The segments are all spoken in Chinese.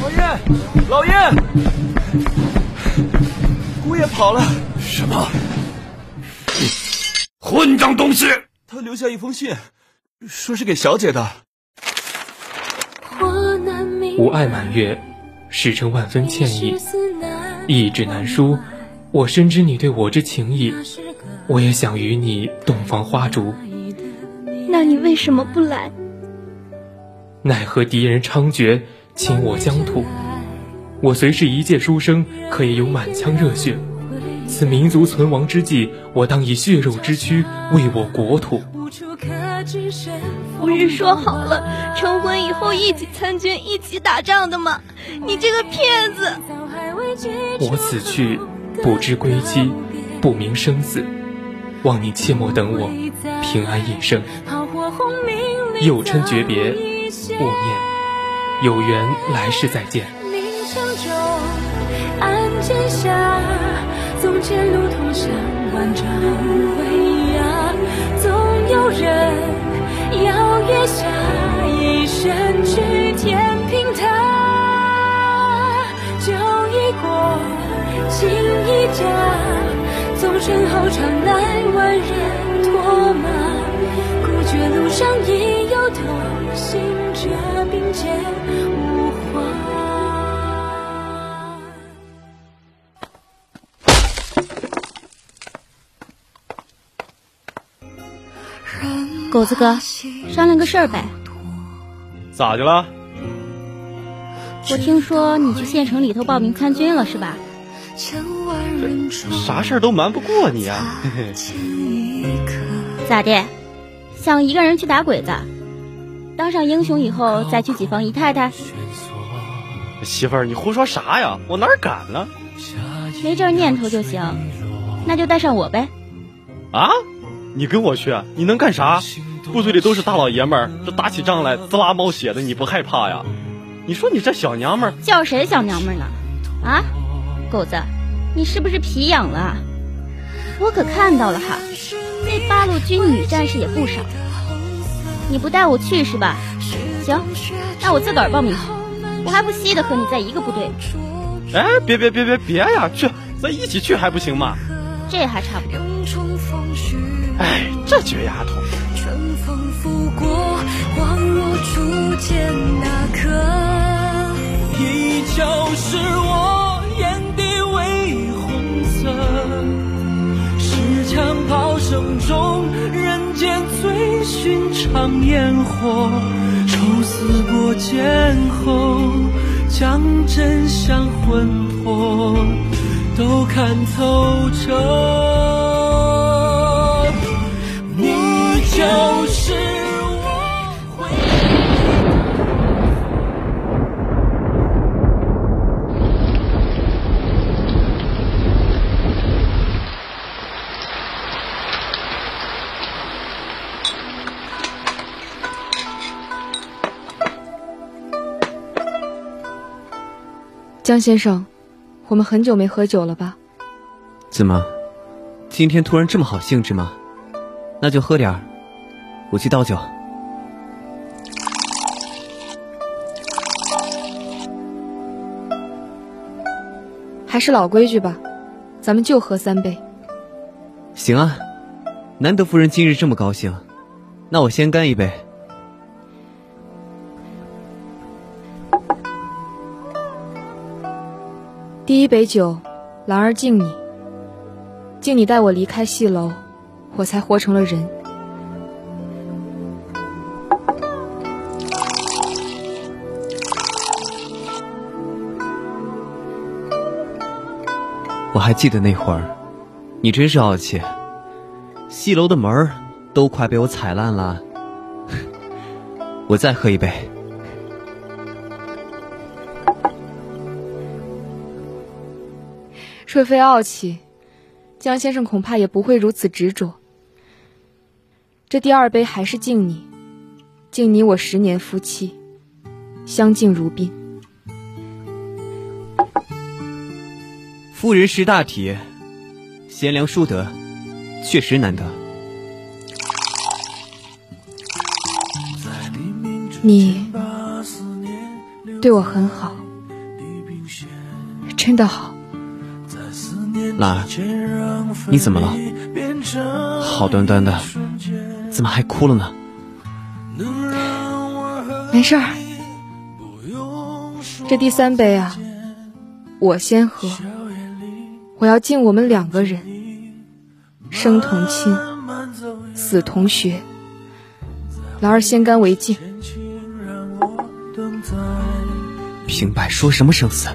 老爷，老爷，姑爷跑了。什么？混账东西！他留下一封信，说是给小姐的。吾爱满月，实称万分歉意，意志难书。我深知你对我之情谊，我也想与你洞房花烛。那你为什么不来？奈何敌人猖獗，侵我疆土。我虽是一介书生，可也有满腔热血。此民族存亡之际，我当以血肉之躯为我国土。不是说好了成婚以后一起参军、一起打仗的吗？你这个骗子！我此去不知归期，不明生死，望你切莫等我，平安一生。又称诀别，勿念，有缘来世再见。从前路通向万丈总有人下一生去填平它。酒情身后尘来万人狗子哥，商量个事儿呗。咋的了？我听说你去县城里头报名参军了，是吧？啥事儿都瞒不过你啊！咋的？想一个人去打鬼子？当上英雄以后再去几房姨太太？媳妇儿，你胡说啥呀？我哪敢呢？没这念头就行，那就带上我呗。啊？你跟我去，你能干啥？部队里都是大老爷们儿，这打起仗来滋啦冒血的，你不害怕呀？你说你这小娘们儿叫谁小娘们儿呢？啊，狗子，你是不是皮痒了？我可看到了哈，那八路军女战士也不少。你不带我去是吧？行，那我自个儿报名去。我还不稀得和你在一个部队。哎，别别别别别呀，去，咱一起去还不行吗？这还差不多。哎，这绝丫头！春风拂过，恍若初见那刻。依旧是我，眼底微红色。是枪炮声中，人间最寻放烟火。抽丝剥茧后，将真相魂魄都看透彻。你就是江先生，我们很久没喝酒了吧？怎么，今天突然这么好兴致吗？那就喝点儿。我去倒酒，还是老规矩吧，咱们就喝三杯。行啊，难得夫人今日这么高兴，那我先干一杯。第一杯酒，兰儿敬你，敬你带我离开戏楼，我才活成了人。我还记得那会儿，你真是傲气，戏楼的门儿都快被我踩烂了。我再喝一杯。若非傲气，江先生恐怕也不会如此执着。这第二杯还是敬你，敬你我十年夫妻，相敬如宾。夫人识大体，贤良淑德，确实难得。你对我很好，真的好。兰儿，你怎么了？好端端的，怎么还哭了呢？没事儿，这第三杯啊，我先喝。我要敬我们两个人，生同亲，死同学。兰儿先干为敬。平白说什么生死？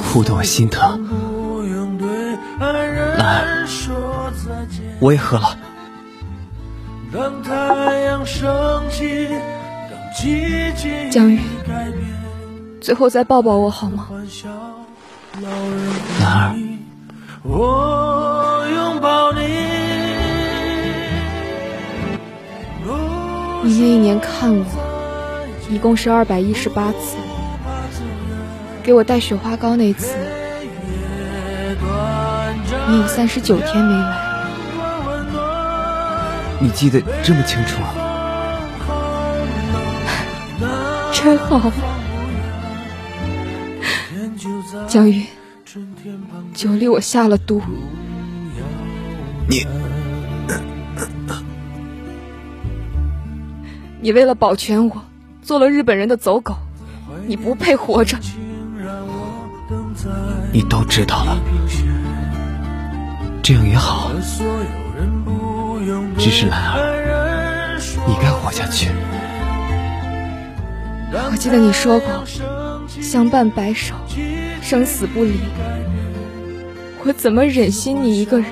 哭得我心疼。我也喝了。江宇，最后再抱抱我好吗？兰儿，你那一年看我，一共是二百一十八次。给我带雪花膏那次，你有三十九天没来。你记得这么清楚啊？真好。江宇，酒里我下了毒。你，你为了保全我，做了日本人的走狗，你不配活着。你都知道了，这样也好。只是兰儿，你该活下去。我记得你说过，相伴白首，生死不离。我怎么忍心你一个人？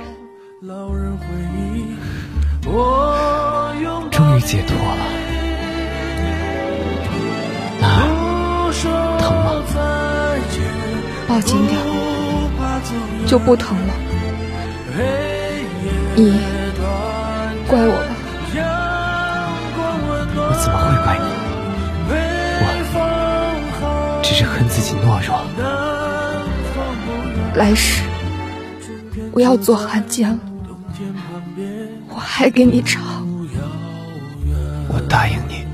终于解脱了，兰儿，疼吗？抱紧点，就不疼了。你怪我吧？我怎么会怪你？我只是恨自己懦弱。来世不要做汉奸了，我还给你唱。我答应你，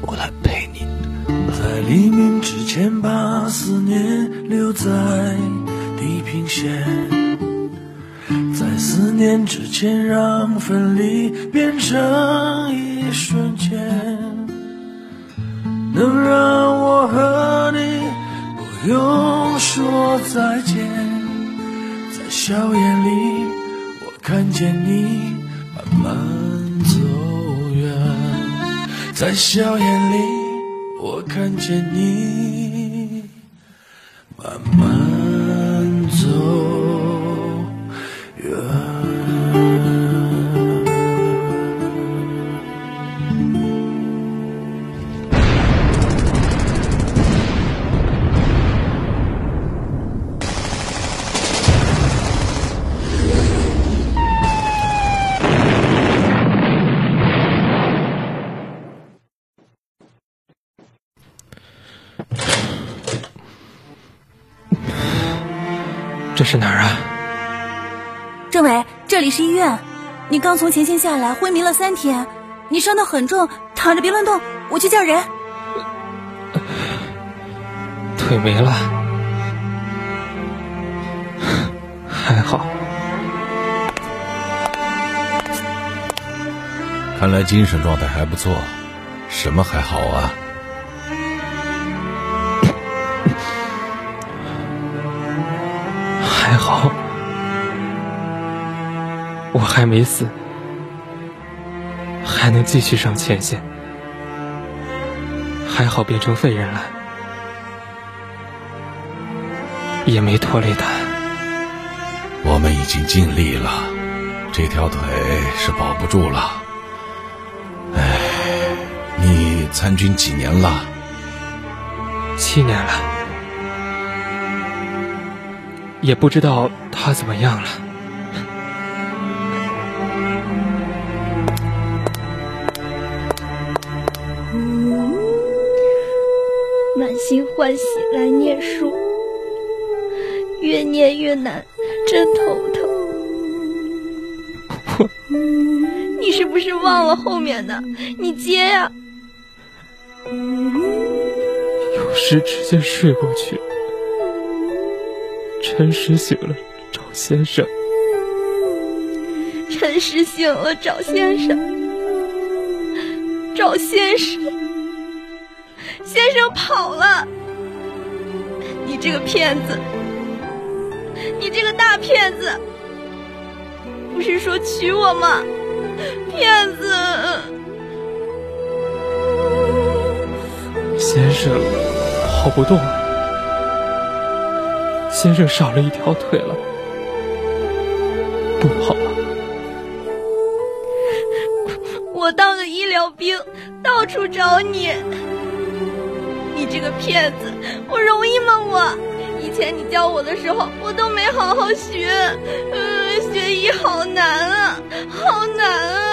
我来陪你。在黎明之前，把思念留在地平线；在思念之前，让分离变成一瞬间，能让我和你不用说再见。在硝烟里，我看见你慢慢走远，在硝烟里。我看见你慢慢是哪儿啊？政委，这里是医院。你刚从前线下来，昏迷了三天，你伤得很重，躺着别乱动，我去叫人。腿没了，还好。看来精神状态还不错。什么还好啊？还好，我还没死，还能继续上前线。还好变成废人了，也没拖累他。我们已经尽力了，这条腿是保不住了。哎，你参军几年了？七年了，也不知道他怎么样了。满心欢喜来念书，越念越难，真头疼。你是不是忘了后面的？你接呀！有时直接睡过去。辰时醒了，找先生。陈实醒了，找先生。找先生。先生跑了。你这个骗子！你这个大骗子！不是说娶我吗？骗子！先生跑不动了，先生少了一条腿了，不跑了。我当个医疗兵，到处找你。你这个骗子，我容易吗？我以前你教我的时候，我都没好好学，嗯，学医好难啊，好难啊。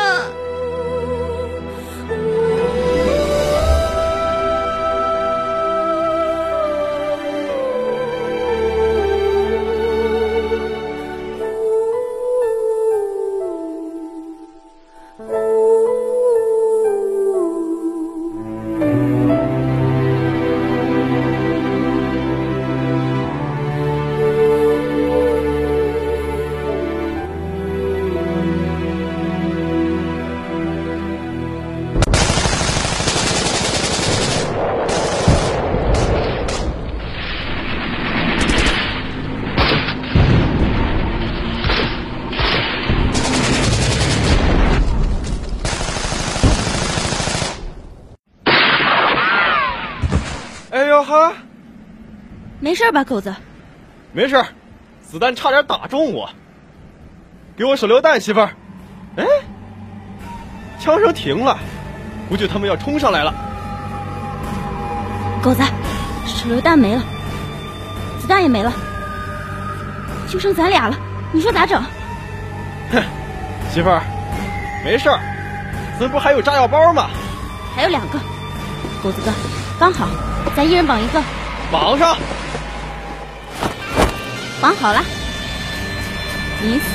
哈！没事吧，狗子？没事，子弹差点打中我。给我手榴弹，媳妇儿。哎，枪声停了，估计他们要冲上来了。狗子，手榴弹没了，子弹也没了，就剩咱俩了，你说咋整？哼，媳妇儿，没事儿，咱不还有炸药包吗？还有两个，狗子哥，刚好，咱一人绑一个。绑上。绑好了，你死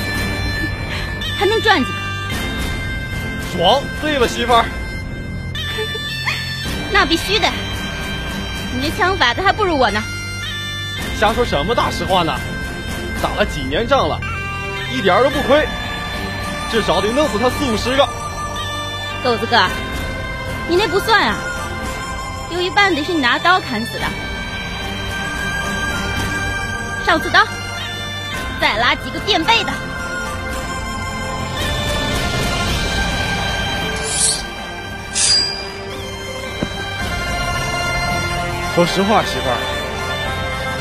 还能赚几个？爽，对吧，媳妇儿？那必须的，你这枪法子还不如我呢。瞎说什么大实话呢？打了几年仗了，一点都不亏，至少得弄死他四五十个。狗子哥，你那不算啊，有一半得是你拿刀砍死的。上刺刀，再拉几个垫背的。说实话，媳妇儿，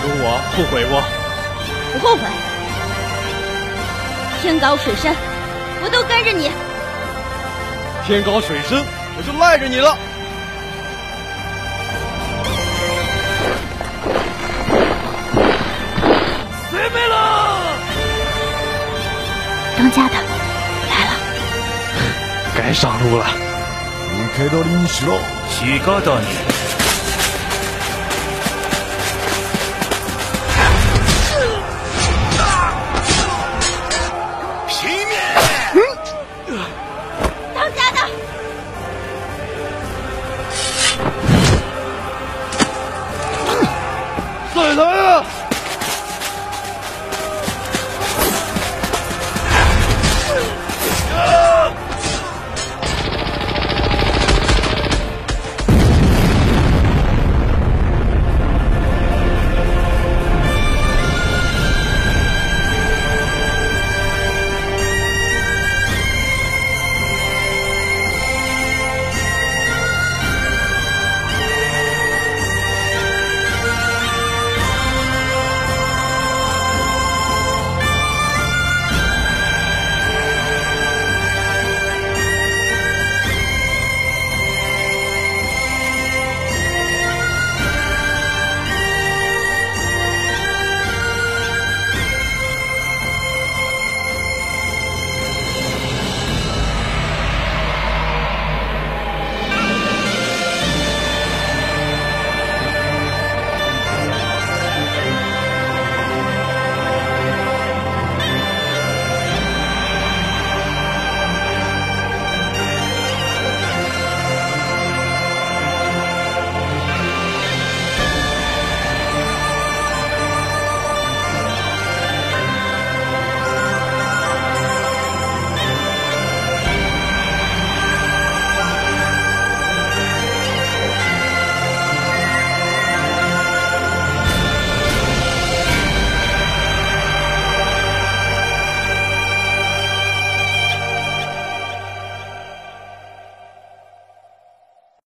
跟我后悔不？不后悔。天高水深，我都跟着你。天高水深，我就赖着你了。当家的来了，该上路了。